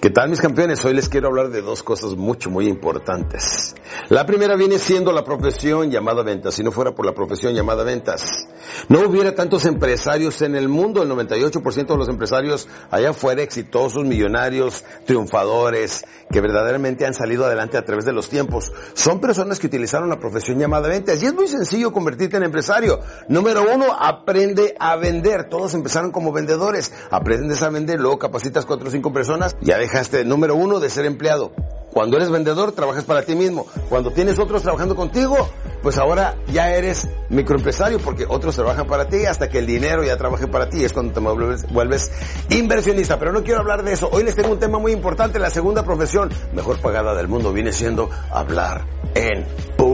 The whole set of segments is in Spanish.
¿Qué tal mis campeones? Hoy les quiero hablar de dos cosas mucho, muy importantes. La primera viene siendo la profesión llamada ventas. Si no fuera por la profesión llamada ventas, no hubiera tantos empresarios en el mundo. El 98% de los empresarios allá afuera, exitosos, millonarios, triunfadores, que verdaderamente han salido adelante a través de los tiempos, son personas que utilizaron la profesión llamada ventas. Y es muy sencillo convertirte en empresario. Número uno, aprende a vender. Todos empezaron como vendedores. Aprendes a vender, luego capacitas cuatro o cinco personas. Ya dejaste, número uno, de ser empleado. Cuando eres vendedor, trabajas para ti mismo. Cuando tienes otros trabajando contigo, pues ahora ya eres microempresario porque otros trabajan para ti hasta que el dinero ya trabaje para ti. Es cuando te vuelves, vuelves inversionista. Pero no quiero hablar de eso. Hoy les tengo un tema muy importante. La segunda profesión mejor pagada del mundo viene siendo hablar en público.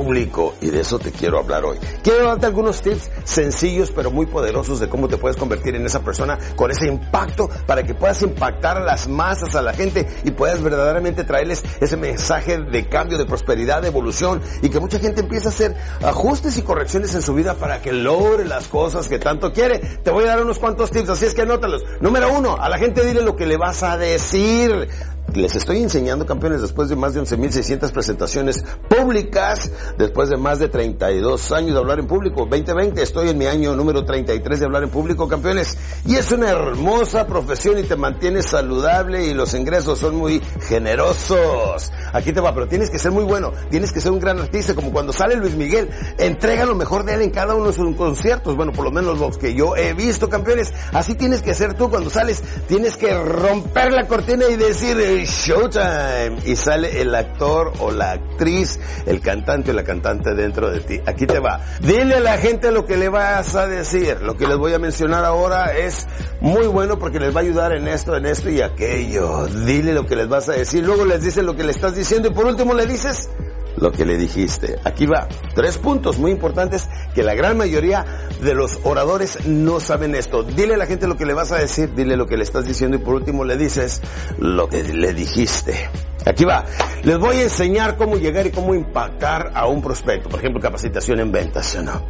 Y de eso te quiero hablar hoy. Quiero darte algunos tips sencillos pero muy poderosos de cómo te puedes convertir en esa persona con ese impacto para que puedas impactar a las masas, a la gente y puedas verdaderamente traerles ese mensaje de cambio, de prosperidad, de evolución y que mucha gente empiece a hacer ajustes y correcciones en su vida para que logre las cosas que tanto quiere. Te voy a dar unos cuantos tips, así es que anótalos. Número uno, a la gente dile lo que le vas a decir. Les estoy enseñando, campeones, después de más de 11.600 presentaciones públicas, después de más de 32 años de hablar en público, 2020, estoy en mi año número 33 de hablar en público, campeones, y es una hermosa profesión y te mantienes saludable y los ingresos son muy generosos. Aquí te va, pero tienes que ser muy bueno, tienes que ser un gran artista, como cuando sale Luis Miguel, entrega lo mejor de él en cada uno de sus conciertos, bueno, por lo menos los que yo he visto, campeones, así tienes que ser tú cuando sales, tienes que romper la cortina y decir, Showtime. Y sale el actor o la actriz, el cantante o la cantante dentro de ti. Aquí te va. Dile a la gente lo que le vas a decir. Lo que les voy a mencionar ahora es muy bueno porque les va a ayudar en esto, en esto y aquello. Dile lo que les vas a decir. Luego les dices lo que le estás diciendo y por último le dices lo que le dijiste. Aquí va. Tres puntos muy importantes que la gran mayoría de los oradores no saben esto. Dile a la gente lo que le vas a decir, dile lo que le estás diciendo y por último le dices lo que le dijiste. Aquí va. Les voy a enseñar cómo llegar y cómo impactar a un prospecto. Por ejemplo, capacitación en ventas, ¿no?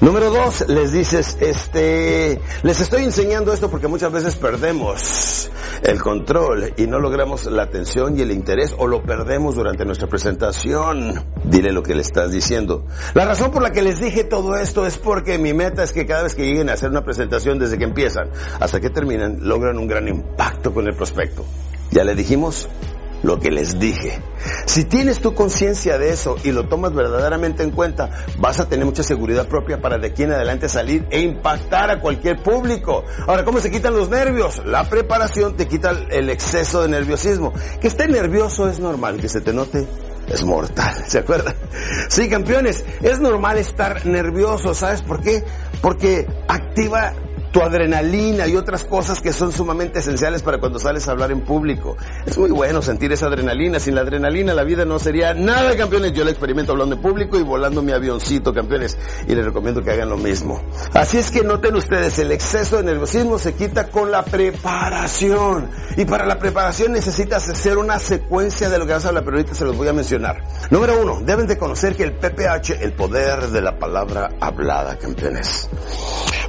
Número dos, les dices, este, les estoy enseñando esto porque muchas veces perdemos el control y no logramos la atención y el interés o lo perdemos durante nuestra presentación. Dile lo que le estás diciendo. La razón por la que les dije todo esto es porque mi meta es que cada vez que lleguen a hacer una presentación desde que empiezan hasta que terminan, logran un gran impacto con el prospecto. ¿Ya le dijimos? Lo que les dije. Si tienes tu conciencia de eso y lo tomas verdaderamente en cuenta, vas a tener mucha seguridad propia para de aquí en adelante salir e impactar a cualquier público. Ahora, ¿cómo se quitan los nervios? La preparación te quita el exceso de nerviosismo. Que esté nervioso es normal, que se te note es mortal, ¿se acuerdan? Sí, campeones, es normal estar nervioso, ¿sabes por qué? Porque activa tu adrenalina y otras cosas que son sumamente esenciales para cuando sales a hablar en público. Es muy bueno sentir esa adrenalina. Sin la adrenalina la vida no sería nada, campeones. Yo la experimento hablando en público y volando mi avioncito, campeones. Y les recomiendo que hagan lo mismo. Así es que noten ustedes, el exceso de nerviosismo se quita con la preparación. Y para la preparación necesitas hacer una secuencia de lo que vas a hablar, pero ahorita se los voy a mencionar. Número uno, deben de conocer que el PPH, el poder de la palabra hablada, campeones,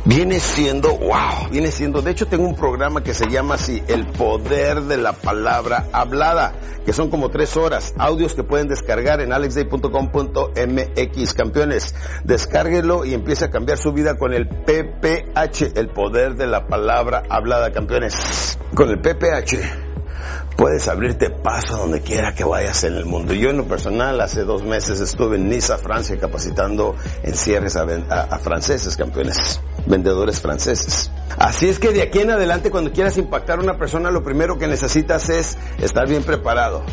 viene siendo, wow, viene siendo, de hecho tengo un programa que se llama así, el poder de la palabra hablada, que son como tres horas, audios que pueden descargar en alexday.com.mx, campeones. Descárguelo y empiece a cambiar su vida con el PPH, el poder de la palabra hablada, campeones. Con el PPH puedes abrirte paso donde quiera que vayas en el mundo. Yo en lo personal hace dos meses estuve en Niza, Francia, capacitando en cierres a, a, franceses, campeones, vendedores franceses. Así es que de aquí en adelante cuando quieras impactar a una persona, lo primero que necesitas es estar bien preparado.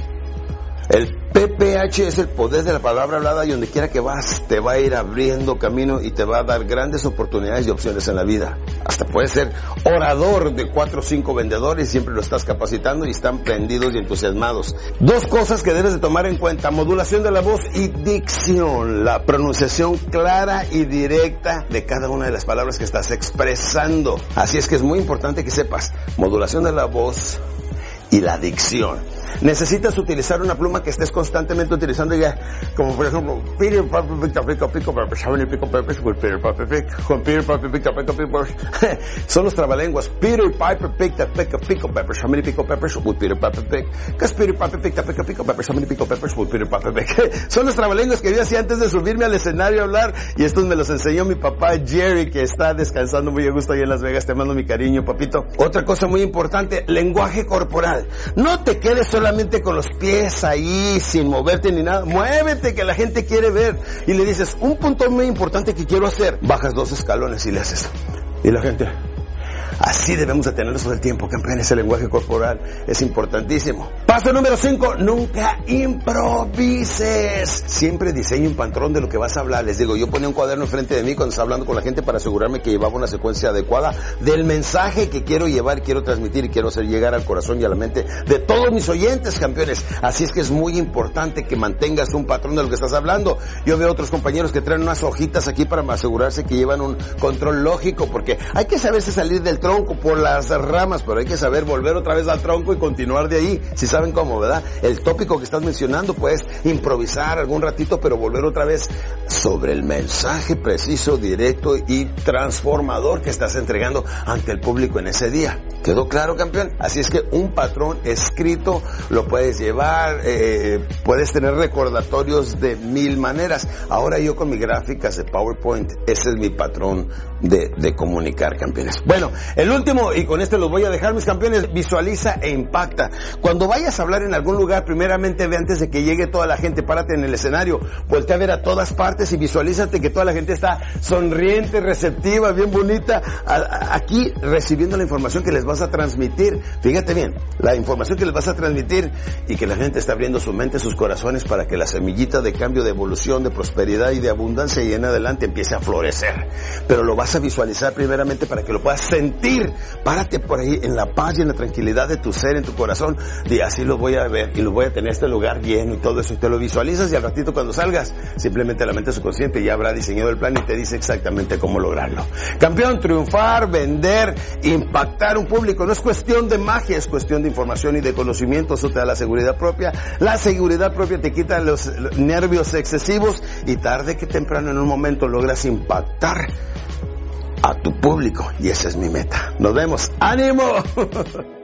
El PPH es el poder de la palabra hablada y donde quiera que vas te va a ir abriendo camino y te va a dar grandes oportunidades y opciones en la vida. Hasta puedes ser orador de cuatro o cinco vendedores, siempre lo estás capacitando y están prendidos y entusiasmados. Dos cosas que debes de tomar en cuenta, modulación de la voz y dicción, la pronunciación clara y directa de cada una de las palabras que estás expresando. Así es que es muy importante que sepas modulación de la voz y la dicción. Necesitas utilizar una pluma que estés constantemente utilizando ya, como por ejemplo, Peter pico pico pico pick, Son los trabalenguas. Peter Piper pica pico pico peppers, how many pico peppers with Peter Piper pick? Because Peter Piper pica pico pico peppers, how many pico peppers with Peter Piper pick? Son los trabalenguas que yo hacía antes de subirme al escenario a hablar y estos me los enseñó mi papá Jerry que está descansando muy a gusto ahí en Las Vegas. Te mando mi cariño, papito. Otra cosa muy importante, lenguaje corporal. No te quedes solamente con los pies ahí, sin moverte ni nada. Muévete que la gente quiere ver. Y le dices, un punto muy importante que quiero hacer. Bajas dos escalones y le haces. Y la gente, Así debemos de tenerlo todo el tiempo, campeones. El lenguaje corporal es importantísimo. Paso número 5, nunca improvises. Siempre diseña un patrón de lo que vas a hablar. Les digo, yo ponía un cuaderno enfrente de mí cuando estaba hablando con la gente para asegurarme que llevaba una secuencia adecuada del mensaje que quiero llevar, quiero transmitir y quiero hacer llegar al corazón y a la mente de todos mis oyentes, campeones. Así es que es muy importante que mantengas un patrón de lo que estás hablando. Yo veo otros compañeros que traen unas hojitas aquí para asegurarse que llevan un control lógico porque hay que saberse salir del tronco, por las ramas, pero hay que saber volver otra vez al tronco y continuar de ahí, si saben cómo, ¿verdad? El tópico que estás mencionando, puedes improvisar algún ratito, pero volver otra vez sobre el mensaje preciso, directo y transformador que estás entregando ante el público en ese día. ¿Quedó claro, campeón? Así es que un patrón escrito lo puedes llevar, eh, puedes tener recordatorios de mil maneras. Ahora yo con mis gráficas de PowerPoint, ese es mi patrón de, de comunicar, campeones. Bueno, el último, y con este los voy a dejar, mis campeones, visualiza e impacta. Cuando vayas a hablar en algún lugar, primeramente ve antes de que llegue toda la gente, párate en el escenario, voltea a ver a todas partes y visualízate que toda la gente está sonriente, receptiva, bien bonita, aquí recibiendo la información que les vas a transmitir. Fíjate bien, la información que les vas a transmitir y que la gente está abriendo su mente, sus corazones para que la semillita de cambio, de evolución, de prosperidad y de abundancia y en adelante empiece a florecer. Pero lo vas a visualizar primeramente para que lo puedas sentir Párate por ahí en la paz y en la tranquilidad de tu ser, en tu corazón. Y así lo voy a ver y lo voy a tener este lugar lleno y todo eso. Y te lo visualizas y al ratito cuando salgas, simplemente la mente subconsciente ya habrá diseñado el plan y te dice exactamente cómo lograrlo. Campeón, triunfar, vender, impactar un público. No es cuestión de magia, es cuestión de información y de conocimiento. Eso te da la seguridad propia. La seguridad propia te quita los nervios excesivos y tarde que temprano en un momento logras impactar a tu público y esa es mi meta. Nos vemos. ¡Ánimo!